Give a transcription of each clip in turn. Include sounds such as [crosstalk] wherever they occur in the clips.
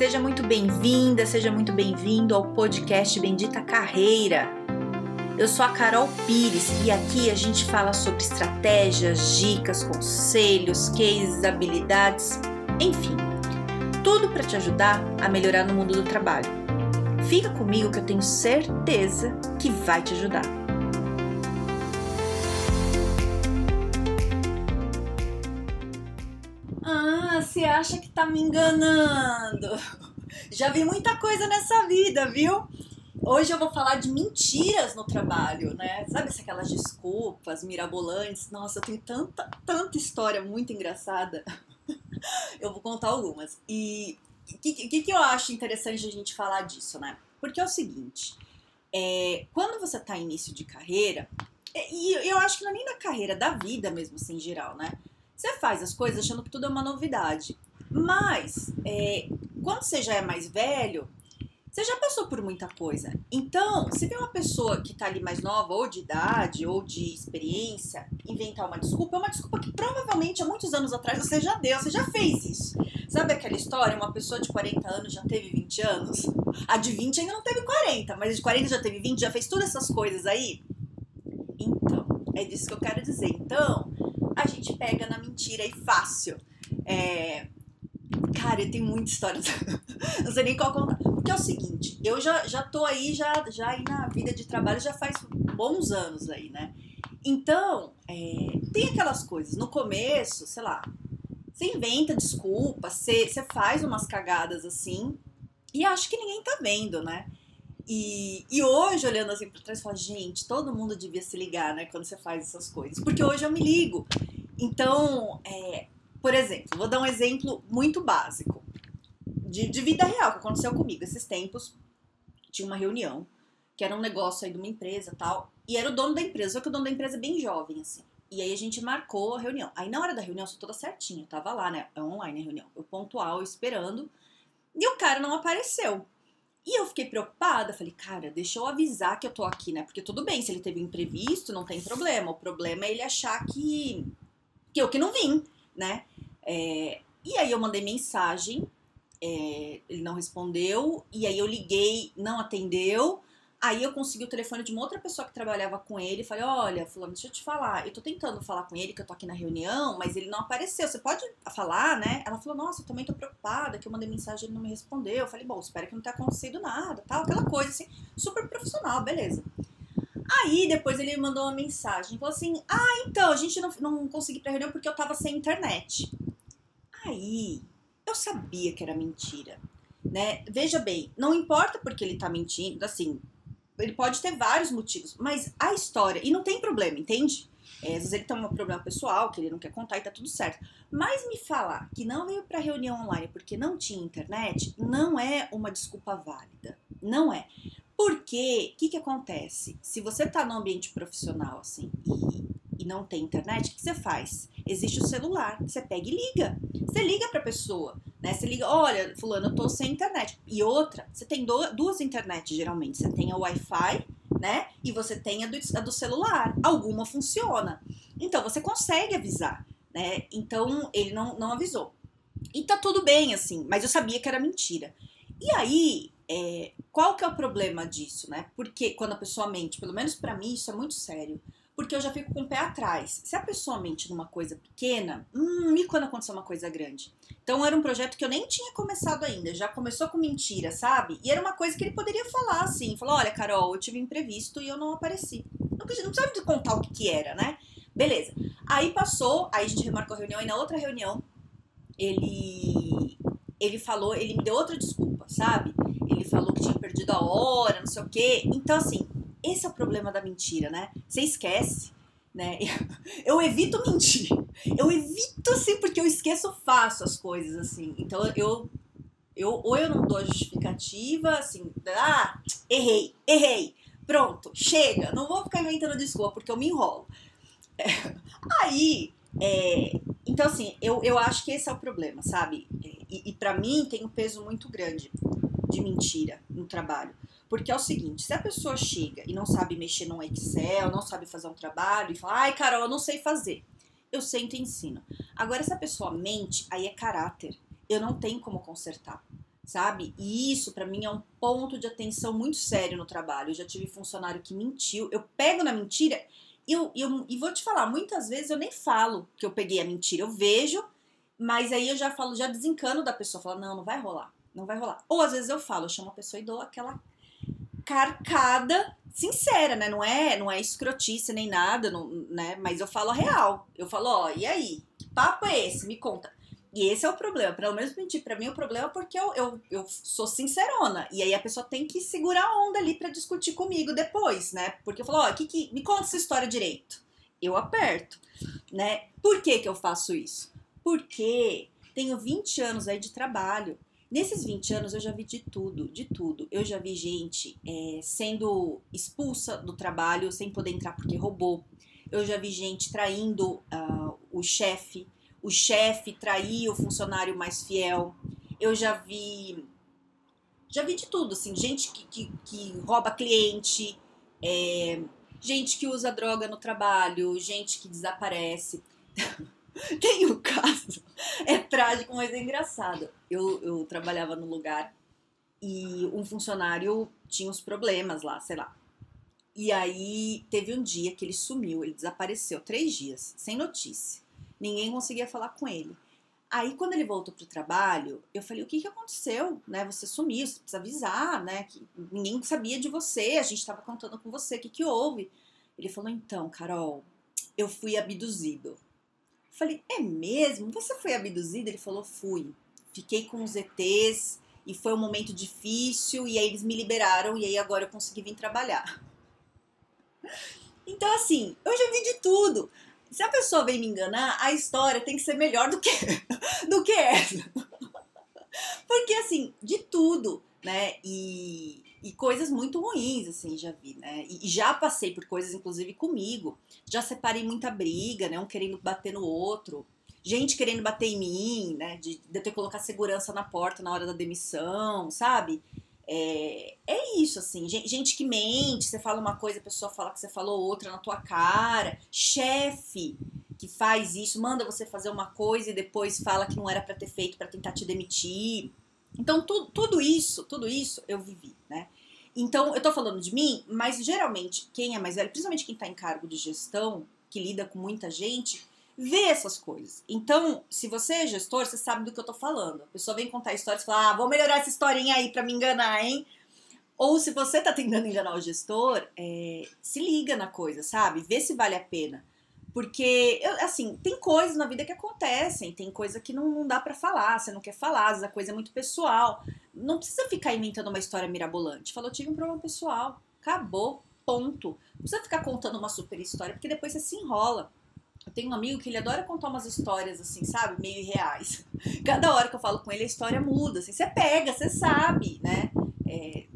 Seja muito bem-vinda, seja muito bem-vindo ao podcast Bendita Carreira. Eu sou a Carol Pires e aqui a gente fala sobre estratégias, dicas, conselhos, cases, habilidades, enfim, tudo para te ajudar a melhorar no mundo do trabalho. Fica comigo que eu tenho certeza que vai te ajudar. Ah, você acha que tá me enganando? Já vi muita coisa nessa vida, viu? Hoje eu vou falar de mentiras no trabalho, né? Sabe aquelas desculpas mirabolantes? Nossa, eu tenho tanta, tanta história muito engraçada. [laughs] eu vou contar algumas. E o que, que, eu acho interessante a gente falar disso, né? Porque é o seguinte: é, quando você tá em início de carreira, e eu acho que não é nem na carreira, da vida mesmo, assim, em geral, né? Você faz as coisas achando que tudo é uma novidade. Mas, é, quando você já é mais velho, você já passou por muita coisa. Então, se vê uma pessoa que tá ali mais nova, ou de idade, ou de experiência, inventar uma desculpa, é uma desculpa que provavelmente há muitos anos atrás você já deu, você já fez isso. Sabe aquela história? Uma pessoa de 40 anos já teve 20 anos? A de 20 ainda não teve 40, mas a de 40 já teve 20, já fez todas essas coisas aí? Então, é disso que eu quero dizer. Então, a gente pega na mentira e fácil. É... Cara, eu tenho muita história, [laughs] não sei nem qual contar. Porque é o seguinte, eu já, já tô aí, já, já aí na vida de trabalho já faz bons anos aí, né? Então, é... tem aquelas coisas, no começo, sei lá, você inventa desculpa, você, você faz umas cagadas assim, e acho que ninguém tá vendo, né? E, e hoje, olhando assim pra trás, eu falo, gente, todo mundo devia se ligar, né, quando você faz essas coisas. Porque hoje eu me ligo. Então, é, por exemplo, vou dar um exemplo muito básico de, de vida real que aconteceu comigo esses tempos. Tinha uma reunião, que era um negócio aí de uma empresa tal, e era o dono da empresa, só que o dono da empresa é bem jovem, assim. E aí a gente marcou a reunião. Aí na hora da reunião, eu sou toda certinha, eu tava lá, né? É online a reunião. Eu pontual, esperando. E o cara não apareceu. E eu fiquei preocupada, falei, cara, deixa eu avisar que eu tô aqui, né? Porque tudo bem, se ele teve imprevisto, não tem problema. O problema é ele achar que, que eu que não vim, né? É, e aí eu mandei mensagem, é, ele não respondeu, e aí eu liguei, não atendeu. Aí eu consegui o telefone de uma outra pessoa que trabalhava com ele falei: Olha, Fulano, deixa eu te falar. Eu tô tentando falar com ele, que eu tô aqui na reunião, mas ele não apareceu. Você pode falar, né? Ela falou: Nossa, eu também tô preocupada, que eu mandei mensagem e ele não me respondeu. Eu falei: Bom, espero que não tenha acontecido nada, tal. Aquela coisa assim, super profissional, beleza. Aí depois ele me mandou uma mensagem, falou assim: Ah, então, a gente não, não consegui ir pra reunião porque eu tava sem internet. Aí eu sabia que era mentira. Né? Veja bem, não importa porque ele tá mentindo, assim, ele pode ter vários motivos, mas a história, e não tem problema, entende? É, às vezes ele tem um problema pessoal que ele não quer contar e tá tudo certo. Mas me falar que não veio pra reunião online porque não tinha internet, não é uma desculpa válida. Não é. Porque, o que que acontece? Se você tá no ambiente profissional, assim, e, e não tem internet, o que você faz? Existe o celular, você pega e liga. Você liga pra pessoa. Né? Você liga, olha, fulano, eu tô sem internet. E outra, você tem duas internet geralmente. Você tem a Wi-Fi, né? E você tem a do, a do celular. Alguma funciona. Então você consegue avisar, né? Então ele não, não avisou. E tá tudo bem, assim, mas eu sabia que era mentira. E aí, é, qual que é o problema disso, né? Porque quando a pessoa mente, pelo menos para mim, isso é muito sério porque eu já fico com o pé atrás. Se a pessoa mente numa coisa pequena, hum, e quando aconteceu uma coisa grande? Então era um projeto que eu nem tinha começado ainda, já começou com mentira, sabe? E era uma coisa que ele poderia falar assim, falar, olha, Carol, eu tive imprevisto e eu não apareci. Não, não precisava contar o que, que era, né? Beleza. Aí passou, aí a gente remarcou a reunião, e na outra reunião, ele ele falou, ele me deu outra desculpa, sabe? Ele falou que tinha perdido a hora, não sei o quê. Então, assim, esse é o problema da mentira, né? Você esquece, né? [laughs] Eu evito mentir. Eu evito, assim, porque eu esqueço fácil as coisas, assim. Então, eu, eu ou eu não dou justificativa, assim, ah, errei, errei. Pronto, chega. Não vou ficar inventando desculpa, porque eu me enrolo. É, [laughs] aí, é, então, assim, eu, eu acho que esse é o problema, sabe? E, e para mim tem um peso muito grande de mentira no trabalho. Porque é o seguinte, se a pessoa chega e não sabe mexer num Excel, não sabe fazer um trabalho e fala, ai, Carol, eu não sei fazer. Eu sento e ensino. Agora, se a pessoa mente, aí é caráter. Eu não tenho como consertar. sabe? E isso para mim é um ponto de atenção muito sério no trabalho. Eu já tive funcionário que mentiu. Eu pego na mentira eu, eu, e vou te falar, muitas vezes eu nem falo que eu peguei a mentira. Eu vejo, mas aí eu já falo, já desencano da pessoa. Falo, não, não vai rolar. Não vai rolar. Ou às vezes eu falo, eu chamo a pessoa e dou aquela carcada sincera, né? Não é, não é escrotice nem nada, não, né? Mas eu falo a real. Eu falo, ó, e aí? Que papo é esse? Me conta. E esse é o problema. Pelo menos mentir pra mim o problema é porque eu, eu, eu sou sincerona. E aí a pessoa tem que segurar a onda ali para discutir comigo depois, né? Porque eu falo, ó, que, que, me conta essa história direito. Eu aperto, né? Por que que eu faço isso? Porque tenho 20 anos aí de trabalho. Nesses 20 anos eu já vi de tudo, de tudo. Eu já vi gente é, sendo expulsa do trabalho sem poder entrar porque roubou. Eu já vi gente traindo uh, o chefe o chefe trair o funcionário mais fiel. Eu já vi. Já vi de tudo, assim, gente que, que, que rouba cliente, é, gente que usa droga no trabalho, gente que desaparece. [laughs] [laughs] Tem o um caso, é trágico, mas é engraçado. Eu, eu trabalhava no lugar e um funcionário tinha uns problemas lá, sei lá. E aí teve um dia que ele sumiu, ele desapareceu três dias, sem notícia ninguém conseguia falar com ele. Aí, quando ele voltou pro trabalho, eu falei: o que, que aconteceu? Né? Você sumiu, você precisa avisar, né? Que ninguém sabia de você, a gente estava contando com você, o que, que houve? Ele falou: então, Carol, eu fui abduzido. Eu falei: é mesmo? Você foi abduzido? Ele falou: fui. Fiquei com os ETs e foi um momento difícil, e aí eles me liberaram, e aí agora eu consegui vir trabalhar. [laughs] Então, assim, eu já vi de tudo se a pessoa vem me enganar, a história tem que ser melhor do que, [laughs] do que essa. [laughs] Porque, assim, de tudo, né? E, e coisas muito ruins, assim, já vi, né? E, e, já passei por coisas, inclusive, comigo. Já separei muita briga, né? Um querendo bater no outro. Gente querendo bater em mim, né? De, de eu ter que colocar segurança na porta na hora da demissão, sabe? É, é isso, assim, gente que mente, você fala uma coisa, a pessoa fala que você falou outra na tua cara. Chefe que faz isso, manda você fazer uma coisa e depois fala que não era para ter feito para tentar te demitir. Então, tu, tudo isso, tudo isso eu vivi, né? Então, eu tô falando de mim, mas geralmente quem é mais velho, principalmente quem tá em cargo de gestão, que lida com muita gente, vê essas coisas. Então, se você é gestor, você sabe do que eu tô falando. A pessoa vem contar histórias e fala, ah, vou melhorar essa historinha aí pra me enganar, hein? Ou se você tá tentando enganar o gestor, é, se liga na coisa, sabe? Vê se vale a pena. Porque, assim, tem coisas na vida que acontecem, tem coisa que não, não dá para falar, você não quer falar, a coisa é muito pessoal. Não precisa ficar inventando uma história mirabolante. Falou, tive um problema pessoal. Acabou, ponto. Não precisa ficar contando uma super história, porque depois você se enrola. Eu tenho um amigo que ele adora contar umas histórias assim, sabe? Meio irreais. [laughs] Cada hora que eu falo com ele, a história muda. Assim, você pega, você sabe, né? É,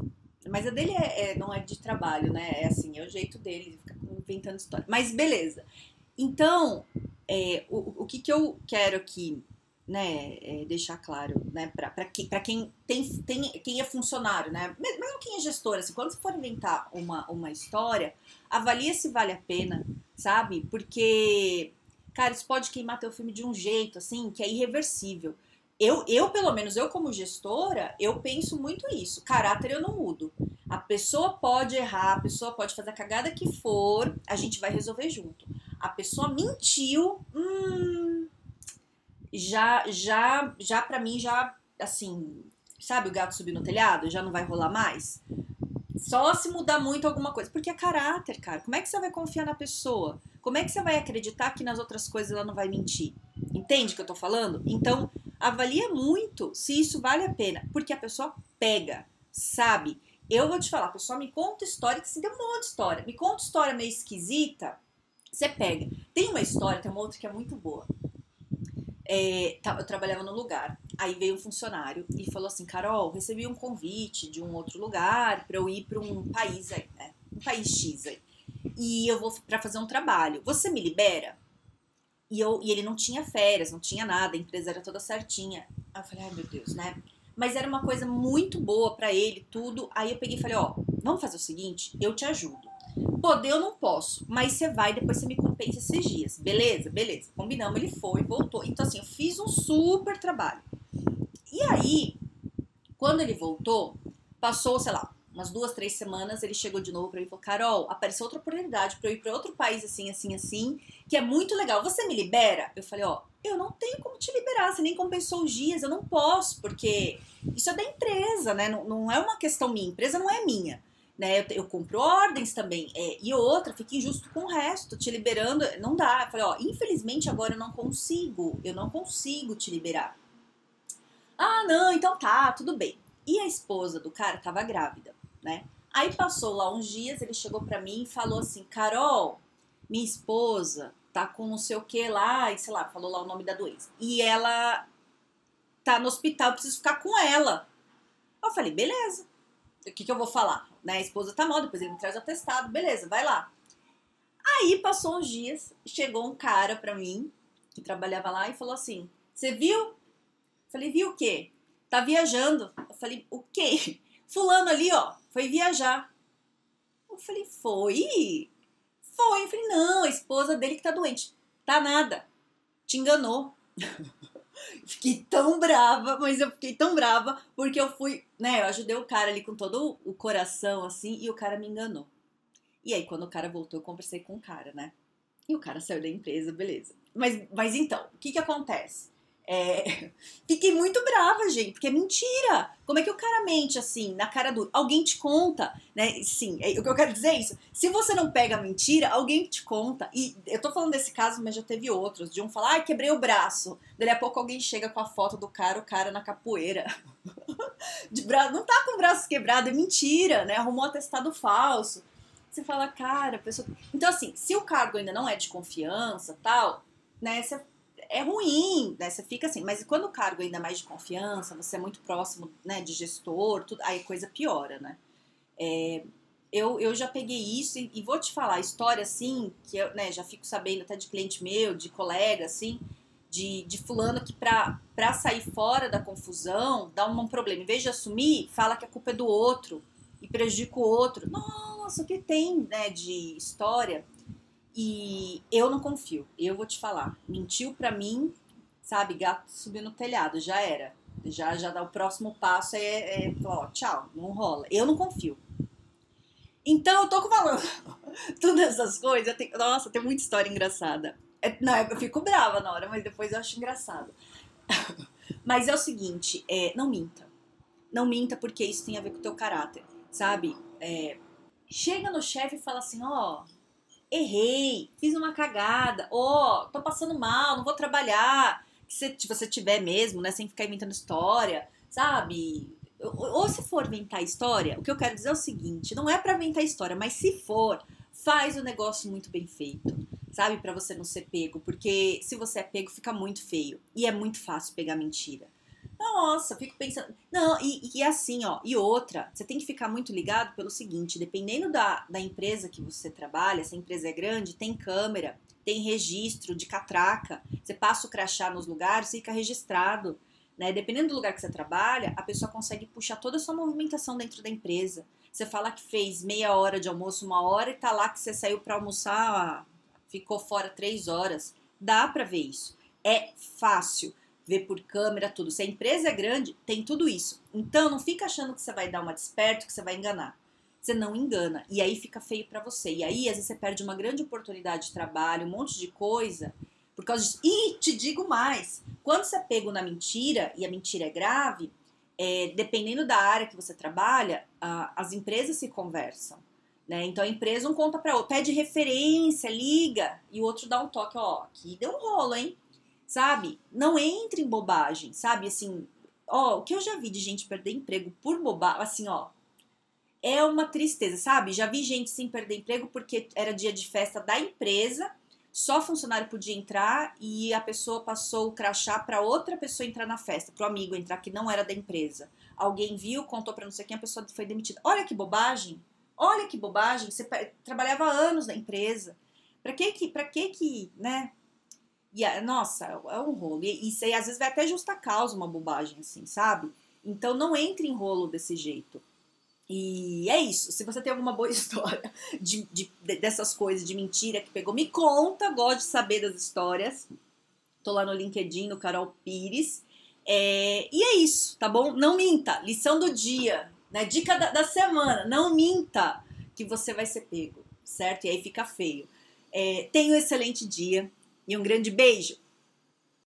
mas a dele é, é, não é de trabalho, né? É assim, é o jeito dele, inventando história. Mas beleza. Então, é, o, o que, que eu quero aqui, né, é deixar claro, né, para pra quem tem, tem, quem é funcionário, né, mesmo quem é gestor, assim, quando você for inventar uma, uma história, avalia se vale a pena, sabe? Porque, cara, isso pode queimar teu filme de um jeito, assim, que é irreversível. Eu, eu, pelo menos, eu como gestora, eu penso muito isso. Caráter eu não mudo. A pessoa pode errar, a pessoa pode fazer a cagada que for, a gente vai resolver junto. A pessoa mentiu, hum, já, já, já para mim, já, assim, sabe o gato subir no telhado? Já não vai rolar mais? Só se mudar muito alguma coisa. Porque é caráter, cara. Como é que você vai confiar na pessoa? Como é que você vai acreditar que nas outras coisas ela não vai mentir? Entende o que eu tô falando? Então, avalia muito se isso vale a pena. Porque a pessoa pega, sabe? Eu vou te falar, a pessoa me conta história, que assim, tem um monte de história. Me conta história meio esquisita, você pega. Tem uma história, tem uma outra que é muito boa. É, tá, eu trabalhava no lugar. Aí veio um funcionário e falou assim: Carol, recebi um convite de um outro lugar para eu ir para um país aí, né? Um país X aí. E eu vou para fazer um trabalho. Você me libera? E, eu, e ele não tinha férias, não tinha nada, a empresa era toda certinha. Aí eu falei: ai meu Deus, né? Mas era uma coisa muito boa para ele, tudo. Aí eu peguei e falei: ó, vamos fazer o seguinte, eu te ajudo. Poder eu não posso, mas você vai depois você me compensa esses dias. Beleza? Beleza. Combinamos, ele foi, voltou. Então, assim, eu fiz um super trabalho. E aí, Quando ele voltou, passou, sei lá, umas duas, três semanas, ele chegou de novo pra mim e falou: Carol, apareceu outra oportunidade pra eu ir pra outro país assim, assim, assim, que é muito legal. Você me libera? Eu falei: Ó, eu não tenho como te liberar, você nem compensou os dias, eu não posso, porque isso é da empresa, né? Não, não é uma questão minha, empresa não é minha. Né, eu, eu compro ordens também. É, e outra, fica injusto com o resto, te liberando, não dá. Eu falei, ó, infelizmente agora eu não consigo, eu não consigo te liberar. Ah, não, então tá, tudo bem. E a esposa do cara tava grávida, né? Aí passou lá uns dias, ele chegou pra mim e falou assim: Carol, minha esposa tá com não sei o que lá, e sei lá, falou lá o nome da doença. E ela tá no hospital, preciso ficar com ela. Eu falei, beleza. O que, que eu vou falar? Né, a esposa tá mal, depois ele me traz o atestado, beleza, vai lá. Aí passou uns dias, chegou um cara pra mim, que trabalhava lá, e falou assim: Você viu? Falei, viu o quê? Tá viajando. Eu falei, o quê? [laughs] Fulano ali, ó, foi viajar. Eu falei, foi? Foi. Eu falei, não, a esposa dele que tá doente. Tá nada. Te enganou. [laughs] fiquei tão brava, mas eu fiquei tão brava porque eu fui, né, eu ajudei o cara ali com todo o coração, assim, e o cara me enganou. E aí, quando o cara voltou, eu conversei com o cara, né? E o cara saiu da empresa, beleza. Mas, mas então, o que que acontece? É... [laughs] Fiquei muito brava, gente, porque é mentira. Como é que o cara mente assim, na cara do. Alguém te conta, né? Sim, é, o que eu quero dizer é isso. Se você não pega a mentira, alguém te conta. E eu tô falando desse caso, mas já teve outros. De um falar, ai, quebrei o braço. Daí a pouco alguém chega com a foto do cara, o cara na capoeira. [laughs] De bra... Não tá com o braço quebrado, é mentira, né? Arrumou um atestado falso. Você fala, cara, pessoa. Então, assim, se o cargo ainda não é de confiança tal, né? Você é ruim, né? Você fica assim, mas quando o cargo é ainda mais de confiança, você é muito próximo, né, de gestor, tudo, aí a coisa piora, né? É, eu, eu já peguei isso e, e, vou te falar, história assim, que eu né, já fico sabendo até de cliente meu, de colega, assim, de, de fulano que pra, pra sair fora da confusão, dá um, um problema. Em vez de assumir, fala que a culpa é do outro e prejudica o outro. Nossa, o que tem, né, de história e eu não confio, eu vou te falar. Mentiu pra mim, sabe, gato subiu no telhado, já era. Já, já dá o próximo passo, é, é ó, tchau, não rola. Eu não confio. Então eu tô falando [laughs] todas essas coisas. Tenho, nossa, tem muita história engraçada. É, não, eu fico brava na hora, mas depois eu acho engraçado. [laughs] mas é o seguinte, é, não minta. Não minta porque isso tem a ver com o teu caráter, sabe? É, chega no chefe e fala assim, ó, oh, errei, fiz uma cagada, ó, oh, tô passando mal, não vou trabalhar. Se você tiver mesmo, né, sem ficar inventando história, sabe? Ou se for inventar história, o que eu quero dizer é o seguinte, não é para inventar história, mas se for, faz o negócio muito bem feito, sabe? Para você não ser pego, porque se você é pego fica muito feio e é muito fácil pegar mentira. Nossa, fico pensando. Não, e, e assim, ó. E outra, você tem que ficar muito ligado pelo seguinte: dependendo da, da empresa que você trabalha, se a empresa é grande, tem câmera, tem registro de catraca. Você passa o crachá nos lugares, fica registrado. Né? Dependendo do lugar que você trabalha, a pessoa consegue puxar toda a sua movimentação dentro da empresa. Você fala que fez meia hora de almoço, uma hora, e tá lá que você saiu para almoçar, ficou fora três horas. Dá para ver isso. É fácil ver por câmera, tudo. Se a empresa é grande, tem tudo isso. Então, não fica achando que você vai dar uma desperto, que você vai enganar. Você não engana. E aí fica feio para você. E aí, às vezes, você perde uma grande oportunidade de trabalho, um monte de coisa, por causa disso. E te digo mais: quando você é pego na mentira, e a mentira é grave, é, dependendo da área que você trabalha, a, as empresas se conversam. Né? Então a empresa um conta para outra, pede referência, liga, e o outro dá um toque, ó, aqui deu um rolo, hein? Sabe? Não entre em bobagem, sabe? Assim, ó, o que eu já vi de gente perder emprego por bobagem, assim, ó, é uma tristeza, sabe? Já vi gente sem perder emprego porque era dia de festa da empresa, só funcionário podia entrar e a pessoa passou o crachá para outra pessoa entrar na festa, para o amigo entrar que não era da empresa. Alguém viu, contou para não sei quem, a pessoa foi demitida. Olha que bobagem! Olha que bobagem! Você trabalhava anos na empresa. Para que que, para que que, né? E, nossa, é um rolo. E isso aí às vezes vai até justa causa uma bobagem, assim, sabe? Então não entre em rolo desse jeito. E é isso. Se você tem alguma boa [laughs] história de, de, dessas coisas, de mentira que pegou, me conta. Gosto de saber das histórias. Tô lá no LinkedIn, no Carol Pires. É, e é isso, tá bom? Não minta. Lição do dia, né? Dica da, da semana. Não minta que você vai ser pego, certo? E aí fica feio. É, tenha um excelente dia e um grande beijo.